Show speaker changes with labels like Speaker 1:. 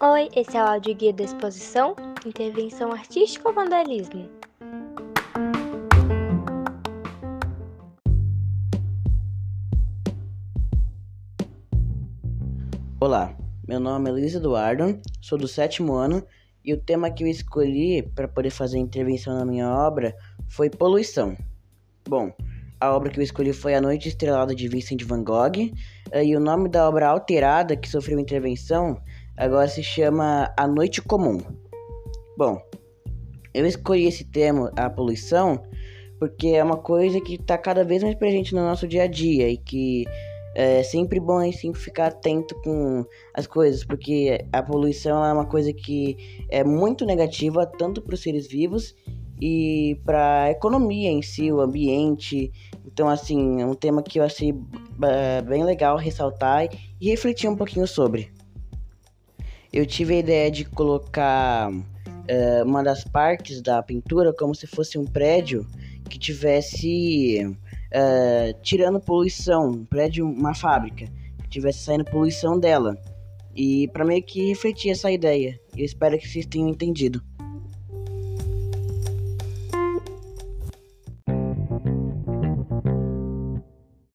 Speaker 1: Oi, esse é o áudio guia da exposição Intervenção Artística ou Vandalismo?
Speaker 2: Olá, meu nome é Luiz Eduardo, sou do sétimo ano e o tema que eu escolhi para poder fazer intervenção na minha obra foi poluição. Bom, a obra que eu escolhi foi A Noite Estrelada de Vincent van Gogh eh, e o nome da obra alterada que sofreu intervenção agora se chama A Noite Comum. Bom, eu escolhi esse tema, a poluição, porque é uma coisa que está cada vez mais presente no nosso dia a dia e que é sempre bom assim, ficar atento com as coisas, porque a poluição é uma coisa que é muito negativa tanto para os seres vivos e para a economia em si, o ambiente. Então, assim, é um tema que eu achei é, bem legal ressaltar e refletir um pouquinho sobre. Eu tive a ideia de colocar uh, uma das partes da pintura como se fosse um prédio que tivesse uh, tirando poluição, um prédio, uma fábrica, que tivesse saindo poluição dela. E para meio que refletir essa ideia. Eu espero que vocês tenham entendido.